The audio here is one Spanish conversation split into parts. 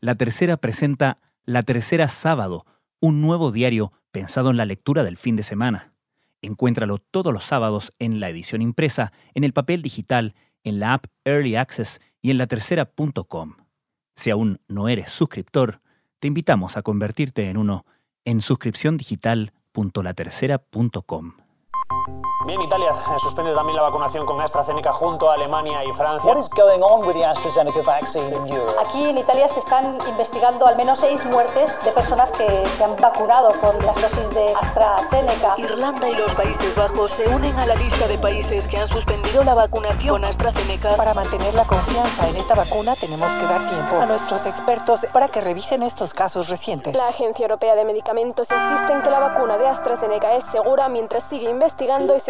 La Tercera presenta La Tercera Sábado, un nuevo diario pensado en la lectura del fin de semana. Encuéntralo todos los sábados en la edición impresa, en el papel digital, en la app Early Access y en latercera.com. Si aún no eres suscriptor, te invitamos a convertirte en uno en suscripciondigital.latercera.com. Bien, Italia suspende también la vacunación con AstraZeneca junto a Alemania y Francia. What is going on with the AstraZeneca vaccine in Europe? Aquí en Italia se están investigando al menos seis muertes de personas que se han vacunado con las dosis de AstraZeneca. Irlanda y los Países Bajos se unen a la lista de países que han suspendido la vacunación con AstraZeneca. Para mantener la confianza en esta vacuna tenemos que dar tiempo a nuestros expertos para que revisen estos casos recientes. La Agencia Europea de Medicamentos insiste en que la vacuna de AstraZeneca es segura mientras sigue investigando y se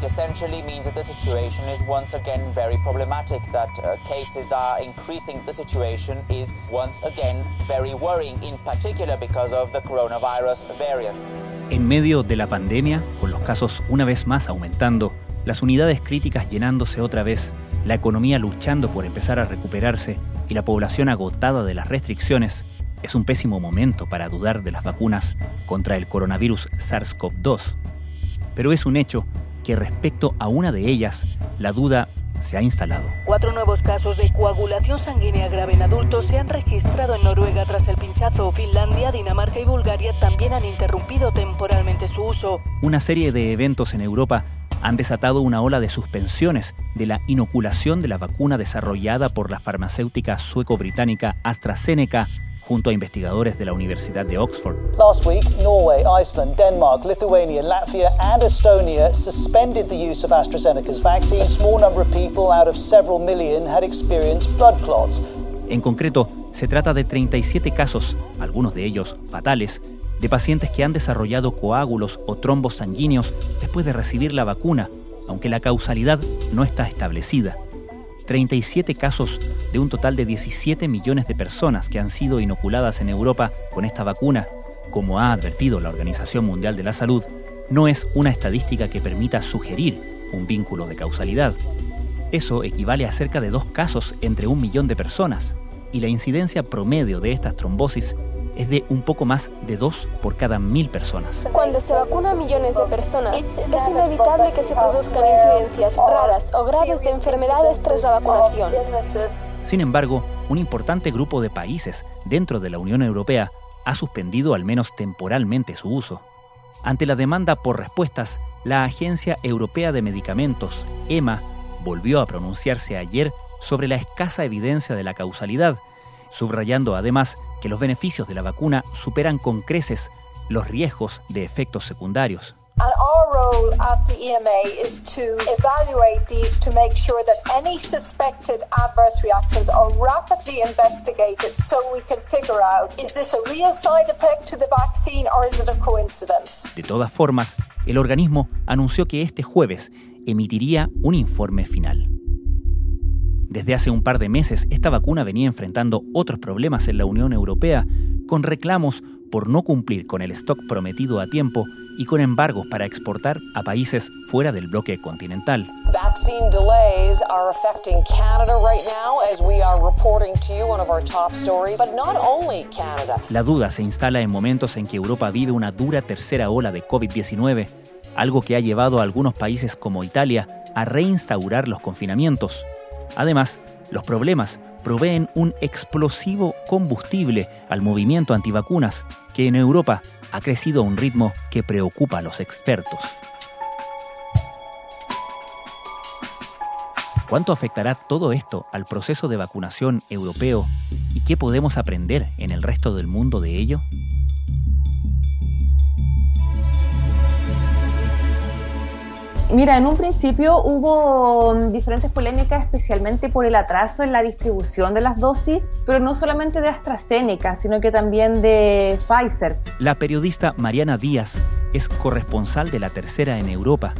It essentially means that the situation is once again very problematic, that uh, cases are increasing. The situation is once again very worrying, in particular because of the coronavirus variants. En medio de la pandemia, con los casos una vez más aumentando, las unidades críticas llenándose otra vez, la economía luchando por empezar a recuperarse y la población agotada de las restricciones, es un pésimo momento para dudar de las vacunas contra el coronavirus SARS-CoV-2. Pero es un hecho que respecto a una de ellas, la duda se ha instalado. Cuatro nuevos casos de coagulación sanguínea grave en adultos se han registrado en Noruega tras el pinchazo. Finlandia, Dinamarca y Bulgaria también han interrumpido temporalmente su uso. Una serie de eventos en Europa han desatado una ola de suspensiones de la inoculación de la vacuna desarrollada por la farmacéutica sueco-británica AstraZeneca junto a investigadores de la Universidad de Oxford. Last week, Norway, Iceland, Denmark, Lithuania, Latvia, and Estonia suspended the use of AstraZeneca's vaccine. A small number of people out of several million had experienced blood clots. En concreto, se trata de 37 casos, algunos de ellos fatales, de pacientes que han desarrollado coágulos o trombos sanguíneos después de recibir la vacuna, aunque la causalidad no está establecida. 37 casos de un total de 17 millones de personas que han sido inoculadas en Europa con esta vacuna, como ha advertido la Organización Mundial de la Salud, no es una estadística que permita sugerir un vínculo de causalidad. Eso equivale a cerca de dos casos entre un millón de personas, y la incidencia promedio de estas trombosis es de un poco más de dos por cada mil personas. Cuando se vacuna a millones de personas, es inevitable que se produzcan incidencias raras o graves de enfermedades tras la vacunación. Sin embargo, un importante grupo de países dentro de la Unión Europea ha suspendido al menos temporalmente su uso. Ante la demanda por respuestas, la Agencia Europea de Medicamentos, EMA, volvió a pronunciarse ayer sobre la escasa evidencia de la causalidad, subrayando además que los beneficios de la vacuna superan con creces los riesgos de efectos secundarios. Coincidence? De todas formas, el organismo anunció que este jueves emitiría un informe final. Desde hace un par de meses, esta vacuna venía enfrentando otros problemas en la Unión Europea, con reclamos por no cumplir con el stock prometido a tiempo y con embargos para exportar a países fuera del bloque continental. La duda se instala en momentos en que Europa vive una dura tercera ola de COVID-19, algo que ha llevado a algunos países como Italia a reinstaurar los confinamientos. Además, los problemas proveen un explosivo combustible al movimiento antivacunas que en Europa ha crecido a un ritmo que preocupa a los expertos. ¿Cuánto afectará todo esto al proceso de vacunación europeo y qué podemos aprender en el resto del mundo de ello? Mira, en un principio hubo mm, diferentes polémicas, especialmente por el atraso en la distribución de las dosis, pero no solamente de AstraZeneca, sino que también de Pfizer. La periodista Mariana Díaz es corresponsal de la tercera en Europa.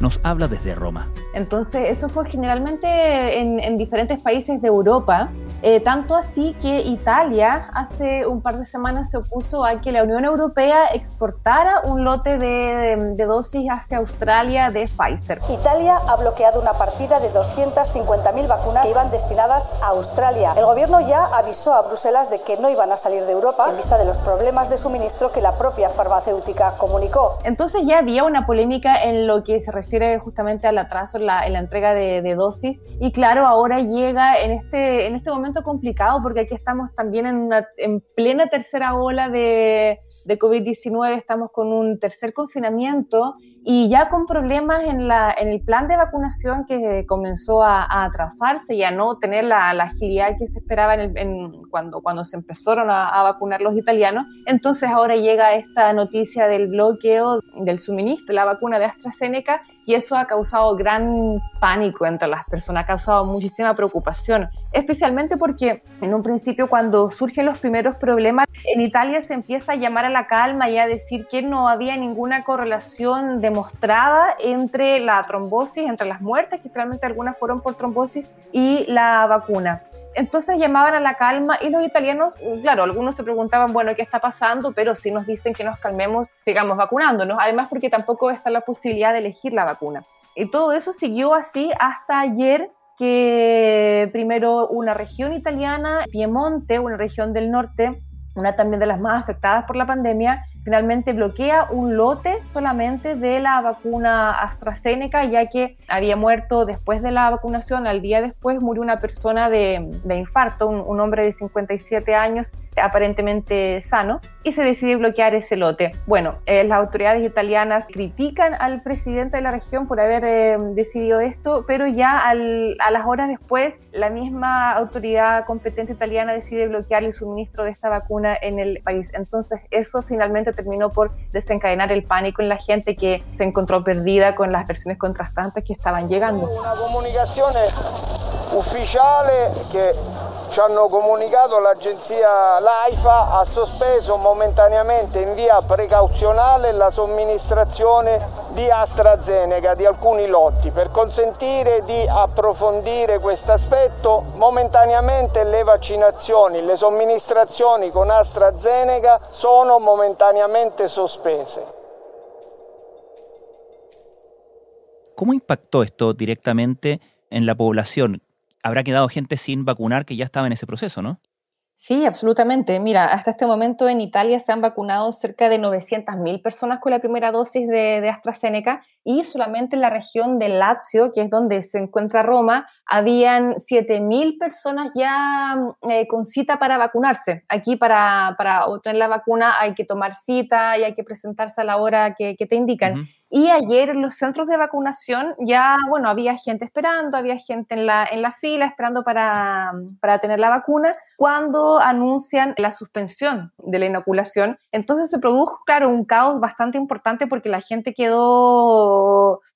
Nos habla desde Roma. Entonces, eso fue generalmente en, diferentes países de Europa, eh, tanto así que Italia hace un par de semanas se opuso a que la Unión Europea exportara un lote de, de dosis hacia Australia de Pfizer. Italia ha bloqueado una partida de 250.000 vacunas que iban destinadas a Australia. El gobierno ya avisó a Bruselas de que no iban a salir de Europa en vista de los problemas de suministro que la propia farmacéutica comunicó. Entonces ya había una polémica en lo que se refiere justamente al atraso en la, entrega de, dosis. Y claro, ahora llega en este, en este momento complicado porque aquí estamos también en, una, en plena tercera ola de, de COVID-19, estamos con un tercer confinamiento y ya con problemas en, la, en el plan de vacunación que comenzó a, atrasarse y a no tener la, agilidad que se esperaba en cuando, cuando se empezaron a, a, vacunar los italianos. Entonces ahora llega esta noticia del bloqueo del suministro la vacuna de AstraZeneca y eso ha causado gran pánico entre las personas, ha causado muchísima preocupación, especialmente porque en un principio cuando surgen los primeros problemas, en Italia se empieza a llamar a la calma y a decir que no había ninguna correlación demostrada entre la trombosis, entre las muertes, que finalmente algunas fueron por trombosis, y la vacuna. Entonces llamaban a la calma y los italianos, claro, algunos se preguntaban, bueno, ¿qué está pasando? Pero si nos dicen que nos calmemos, sigamos vacunándonos. Además, porque tampoco está la posibilidad de elegir la vacuna. Y todo eso siguió así hasta ayer que primero una región italiana, Piemonte, una región del norte, una también de las más afectadas por la pandemia, finalmente bloquea un lote solamente de la vacuna AstraZeneca, ya que había muerto después de la vacunación, al día después murió una persona de, infarto, un, hombre de 57 años, aparentemente sano, y se decide bloquear ese lote. Bueno, eh, las autoridades italianas critican al presidente de la región por haber eh, decidido esto, pero ya a las horas después, la misma autoridad competente italiana decide bloquear el suministro de esta vacuna en el país. Entonces, eso finalmente terminó por desencadenar el pánico en la gente que se encontró perdida con las versiones contrastantes que estaban llegando. Una comunicación ufficiale che ci hanno comunicato l'agenzia l'AIFA ha sospeso momentaneamente in via precauzionale la somministrazione di AstraZeneca di alcuni lotti per consentire di approfondire questo aspetto momentaneamente le vaccinazioni le somministrazioni con AstraZeneca sono momentaneamente sospese ¿Cómo impactó esto directamente en la población? habrá quedado gente sin vacunar que ya estaba en ese proceso, ¿no? Sí, absolutamente. Mira, hasta este momento en Italia se han vacunado cerca de 900.000 personas con la primera dosis de, AstraZeneca y solamente en la región de Lazio, que es donde se encuentra Roma, habían 7.000 personas ya eh, con cita para vacunarse. Aquí para, para, obtener la vacuna hay que tomar cita y hay que presentarse a la hora que, te indican. Y ayer en los centros de vacunación ya, bueno, había gente esperando, había gente en la, en la fila esperando para, para tener la vacuna, cuando anuncian la suspensión de la inoculación. Entonces se produjo, claro, un caos bastante importante porque la gente quedó,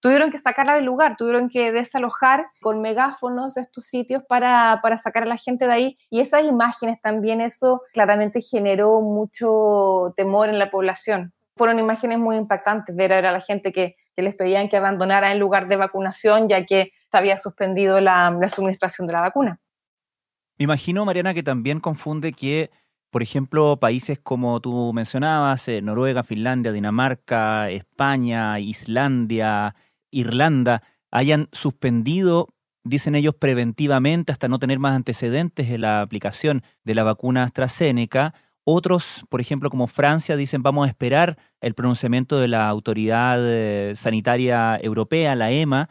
tuvieron que sacarla del lugar, tuvieron que desalojar con megáfonos estos sitios para, para sacar a la gente de ahí. Y esas imágenes también, eso claramente generó mucho temor en la población fueron imágenes muy impactantes ver a la gente que, les pedían que abandonara el lugar de vacunación ya que se había suspendido la, la suministración de la vacuna. Me imagino, Mariana, que también confunde que, por ejemplo, países como tú mencionabas, eh, Noruega, Finlandia, Dinamarca, España, Islandia, Irlanda, hayan suspendido, dicen ellos, preventivamente hasta no tener más antecedentes en la aplicación de la vacuna AstraZeneca, otros, por ejemplo, como Francia, dicen vamos a esperar el pronunciamiento de la Autoridad eh, Sanitaria Europea, la EMA,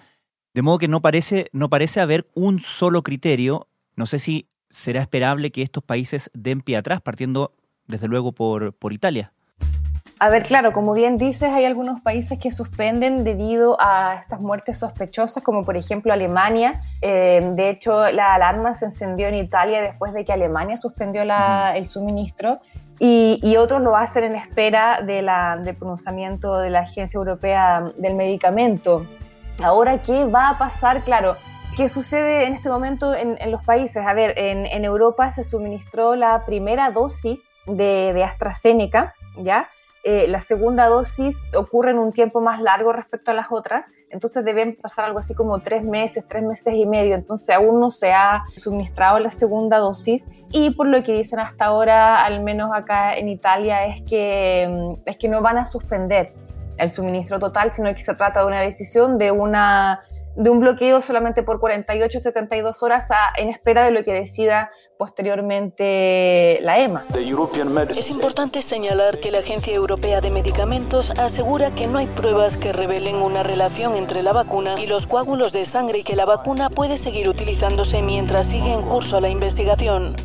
de modo que no parece, no parece haber un solo criterio. No sé si será esperable que estos países den pie atrás, partiendo desde luego por, por Italia. A ver, claro, como bien dices, hay algunos países que suspenden debido a estas muertes sospechosas, como por ejemplo Alemania. Eh, de hecho, la alarma se encendió en Italia después de que Alemania suspendió el suministro. Y, otros lo hacen en espera de la, del pronunciamiento de la Agencia Europea del Medicamento. Ahora, ¿qué va a pasar? Claro, ¿qué sucede en este momento en, los países? A ver, en, Europa se suministró la primera dosis de, de AstraZeneca, ¿ya? Eh, la segunda dosis ocurre en un tiempo más largo respecto a las otras, entonces deben pasar algo así como tres meses, tres meses y medio, entonces aún no se ha suministrado la segunda dosis y por lo que dicen hasta ahora, al menos acá en Italia, es que, mm, es que no van a suspender el suministro total, sino que se trata de una decisión de una de un bloqueo solamente por 48 72 horas en espera de lo que decida posteriormente la EMA. Es importante señalar que la Agencia Europea de Medicamentos asegura que no hay pruebas que revelen una relación entre la vacuna y los coágulos de sangre y que la vacuna puede seguir utilizándose mientras sigue en curso la investigación.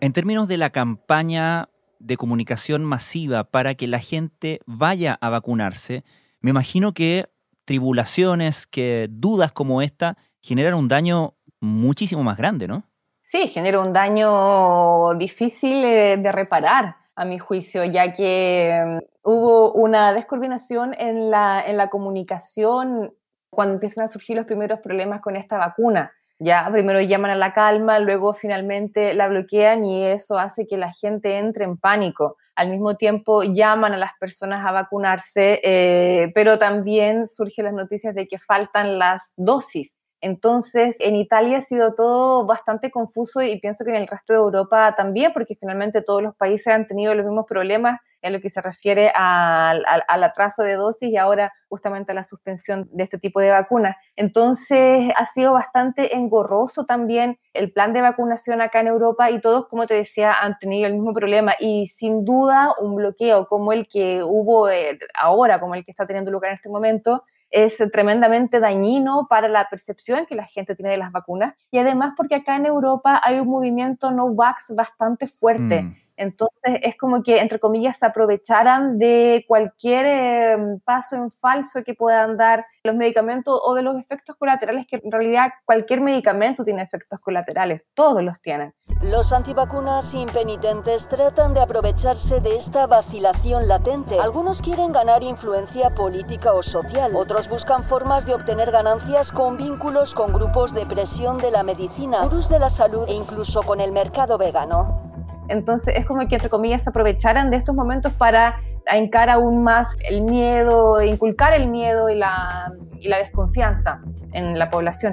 En términos de la campaña de comunicación masiva para que la gente vaya a vacunarse, me imagino que tribulaciones, que dudas como esta generan un daño muchísimo más grande, ¿no? Sí, genera un daño difícil de reparar, a mi juicio, ya que mm, hubo una descoordinación en la, en la comunicación cuando empiezan a surgir los primeros problemas con esta vacuna. Ya primero llaman a la calma, luego finalmente la bloquean y eso hace que la gente entre en pánico al mismo tiempo llaman a las personas a vacunarse, eh, pero también surgen las noticias de que faltan las dosis. Entonces, en Italia ha sido todo bastante confuso y pienso que en el resto de Europa también, porque finalmente todos los países han tenido los mismos problemas en lo que se refiere al, atraso de dosis y ahora justamente a la suspensión de este tipo de vacunas. Entonces, ha sido bastante engorroso también el plan de vacunación acá en Europa y todos, como te decía, han tenido el mismo problema y sin duda un bloqueo como el que hubo eh, ahora, como el que está teniendo lugar en este momento, es tremendamente dañino para la percepción que la gente tiene de las vacunas y además porque acá en Europa hay un movimiento no vax bastante fuerte. Mm. Entonces es como que, entre comillas, se aprovecharan de cualquier em, paso en falso que puedan dar los medicamentos o de los efectos colaterales, que en realidad cualquier medicamento tiene efectos colaterales, todos los tienen. Los antivacunas impenitentes tratan de aprovecharse de esta vacilación latente. Algunos quieren ganar influencia política o social, otros buscan formas de obtener ganancias con vínculos con grupos de presión de la medicina, gurús de la salud e incluso con el mercado vegano. Entonces es como que, entre comillas, se aprovecharan de estos momentos para encar aún más el miedo, inculcar el miedo y la, y la desconfianza en la población.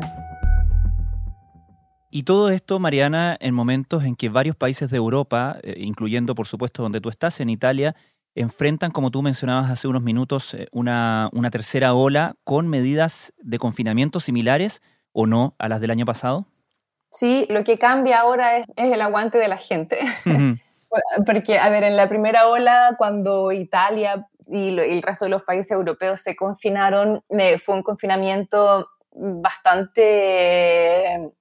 Y todo esto, Mariana, en momentos en que varios países de Europa, eh, incluyendo por supuesto donde tú estás, en Italia, enfrentan, como tú mencionabas hace unos minutos, eh, una, una tercera ola con medidas de confinamiento similares o no a las del año pasado? Sí, lo que cambia ahora es, el aguante de la gente. Porque, a ver, en la primera ola, cuando Italia y, el resto de los países europeos se confinaron, fue un confinamiento bastante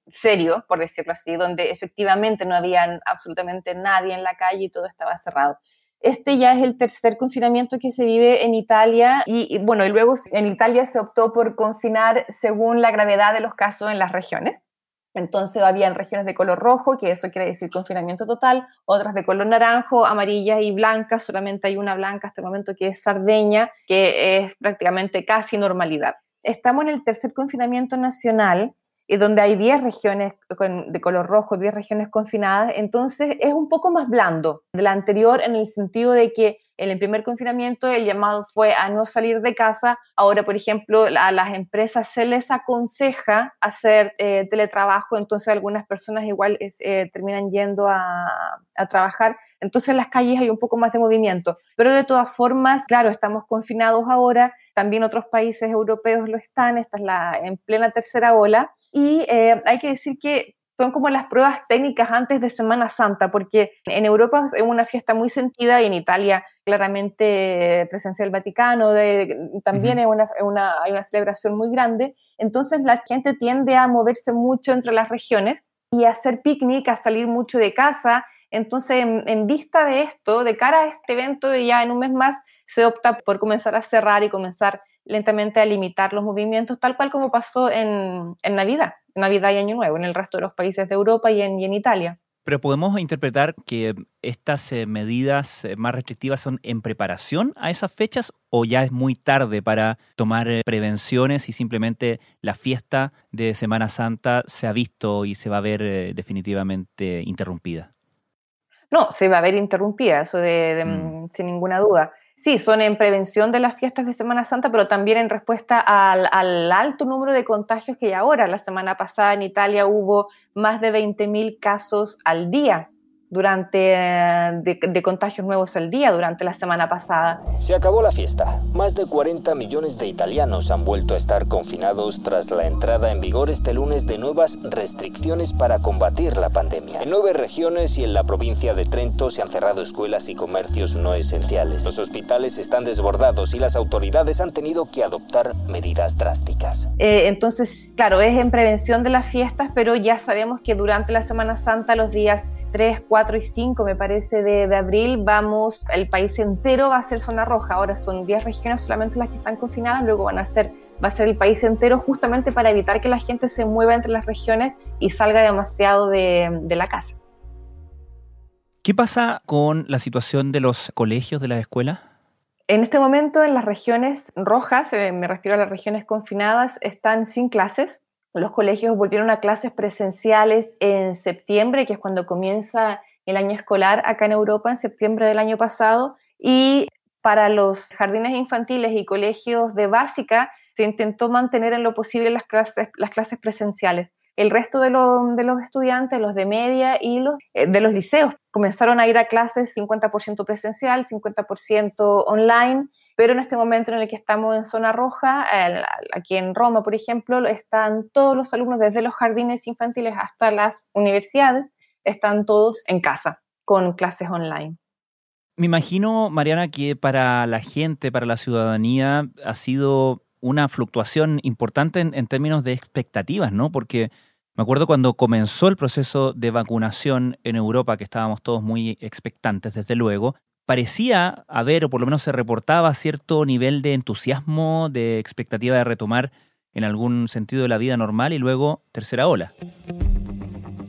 serio, por decirlo así, donde efectivamente no había absolutamente nadie en la calle y todo estaba cerrado. Este ya es el tercer confinamiento que se vive en Italia y, y, bueno, y luego en Italia se optó por confinar según la gravedad de los casos en las regiones. Entonces habían regiones de color rojo, que eso quiere decir confinamiento total, otras de color naranjo, amarilla y blanca, solamente hay una blanca hasta el momento que es Sardeña, que es prácticamente casi normalidad. Estamos en el tercer confinamiento nacional, y donde hay 10 regiones de color rojo, 10 regiones confinadas, entonces es un poco más blando de la anterior en el sentido de que en el primer confinamiento el llamado fue a no salir de casa. Ahora, por ejemplo, a las empresas se les aconseja hacer eh, teletrabajo, entonces algunas personas igual eh, terminan yendo a, a trabajar. Entonces en las calles hay un poco más de movimiento. Pero de todas formas, claro, estamos confinados ahora, también otros países europeos lo están, esta es la en plena tercera ola. Y eh, hay que decir que son como las pruebas técnicas antes de Semana Santa, porque en Europa es una fiesta muy sentida y en Italia claramente presencia del Vaticano, de, también es una, hay una celebración muy grande, entonces la gente tiende a moverse mucho entre las regiones y a hacer picnic, a salir mucho de casa, entonces en, vista de esto, de cara a este evento, ya en un mes más se opta por comenzar a cerrar y comenzar lentamente a limitar los movimientos, tal cual como pasó en, en Navidad, Navidad y Año Nuevo, en el resto de los países de Europa y en, y en Italia. Pero podemos interpretar que estas eh, medidas eh, más restrictivas son en preparación a esas fechas o ya es muy tarde para tomar eh, prevenciones y simplemente la fiesta de Semana Santa se ha visto y se va a ver definitivamente interrumpida. No, se va a ver interrumpida, eso de, mm. sin ninguna duda. Sí, son en prevención de las fiestas de Semana Santa, pero también en respuesta al, alto número de contagios que hay ahora. La semana pasada en Italia hubo más de 20.000 casos al día durante de, contagios nuevos al día durante la semana pasada. Se acabó la fiesta. Más de 40 millones de italianos han vuelto a estar confinados tras la entrada en vigor este lunes de nuevas restricciones para combatir la pandemia. En nueve regiones y en la provincia de Trento se han cerrado escuelas y comercios no esenciales. Los hospitales están desbordados y las autoridades han tenido que adoptar medidas drásticas. Eh, entonces, claro, es en prevención de las fiestas, pero ya sabemos que durante la Semana Santa los días 3, 4 y 5, me parece, de, abril, vamos, el país entero va a ser zona roja. Ahora son 10 regiones solamente las que están confinadas, luego van a ser, va a ser el país entero justamente para evitar que la gente se mueva entre las regiones y salga demasiado de, la casa. ¿Qué pasa con la situación de los colegios, de las escuelas? En este momento en las regiones rojas, eh, me refiero a las regiones confinadas, están sin clases. Los colegios volvieron a clases presenciales en septiembre, que es cuando comienza el año escolar acá en Europa, en septiembre del año pasado, y para los jardines infantiles y colegios de básica se intentó mantener en lo posible las clases, las clases presenciales. El resto de, de los estudiantes, los de media y los eh, de los liceos, comenzaron a ir a clases 50% presencial, 50% online pero en este momento en el que estamos en zona roja, aquí en Roma, por ejemplo, están todos los alumnos desde los jardines infantiles hasta las universidades, están todos en casa con clases online. Me imagino, Mariana, que para la gente, para la ciudadanía, ha sido una fluctuación importante en, en términos de expectativas, ¿no? Porque me acuerdo cuando comenzó el proceso de vacunación en Europa, que estábamos todos muy expectantes, desde luego, parecía haber, o por lo menos se reportaba, cierto nivel de entusiasmo, de expectativa de retomar en algún sentido de la vida normal y luego tercera ola.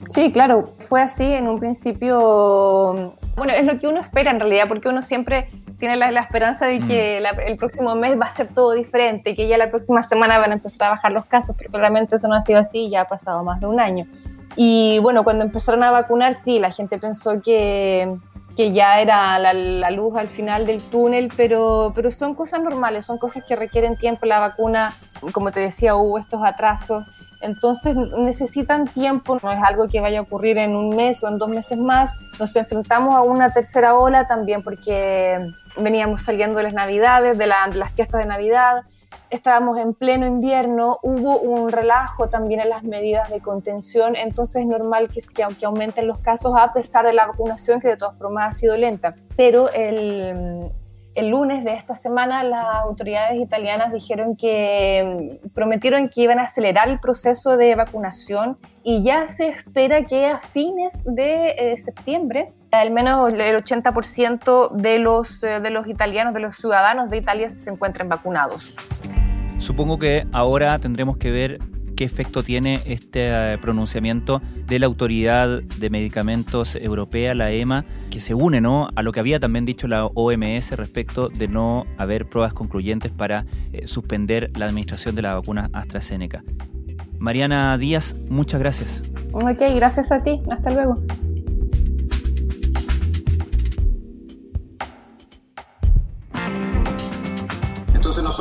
Sí, claro, fue así en un principio. Bueno, es lo que uno espera en realidad, porque uno siempre tiene la, esperanza de que mm. el próximo mes va a ser todo diferente, que ya la próxima semana van a empezar a bajar los casos, pero claramente eso no ha sido así, ya ha pasado más de un año. Y bueno, cuando empezaron a vacunar, sí, la gente pensó que, que ya era la, luz al final del túnel, pero, pero son cosas normales, son cosas que requieren tiempo. La vacuna, como te decía, hubo estos atrasos, entonces necesitan tiempo, no es algo que vaya a ocurrir en un mes o en dos meses más. Nos enfrentamos a una tercera ola también porque veníamos saliendo de las navidades, de, de las fiestas de Navidad, estábamos en pleno invierno, hubo un relajo también en las medidas de contención, entonces es normal que, que aumenten los casos a pesar de la vacunación, que de todas formas ha sido lenta. Pero el, el lunes de esta semana las autoridades italianas dijeron que prometieron que iban a acelerar el proceso de vacunación y ya se espera que a fines de eh, septiembre al menos el 80% de los, eh, de los italianos, de los ciudadanos de Italia se encuentren vacunados. Supongo que ahora tendremos que ver qué efecto tiene este eh, pronunciamiento de la Autoridad de Medicamentos Europea, la EMA, que se une ¿no? a lo que había también dicho la OMS respecto de no haber pruebas concluyentes para eh, suspender la administración de la vacuna AstraZeneca. Mariana Díaz, muchas gracias. Ok, gracias a ti. Hasta luego.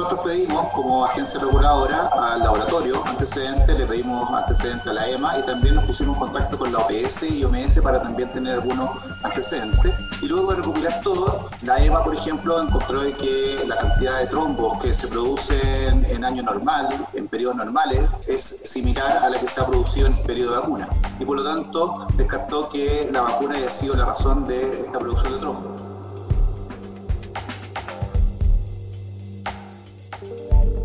Nosotros pedimos como agencia reguladora al laboratorio antecedentes, le pedimos antecedentes a la EMA y también nos pusimos en contacto con la OPS y OMS para también tener algunos antecedentes. Y luego de recopilar todo, la EMA, por ejemplo, encontró que la cantidad de trombos que se producen en año normal, en periodos normales, es similar a la que se ha producido en periodo de vacuna. Y por lo tanto, descartó que la vacuna haya sido la razón de esta producción de trombos.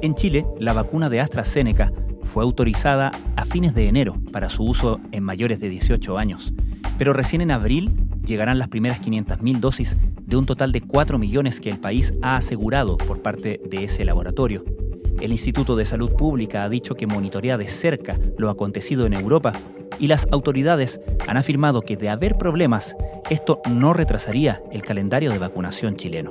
En Chile, la vacuna de AstraZeneca fue autorizada a fines de enero para su uso en mayores de 18 años, pero recién en abril llegarán las primeras 500.000 dosis de un total de 4 millones que el país ha asegurado por parte de ese laboratorio. El Instituto de Salud Pública ha dicho que monitorea de cerca lo acontecido en Europa y las autoridades han afirmado que de haber problemas, esto no retrasaría el calendario de vacunación chileno.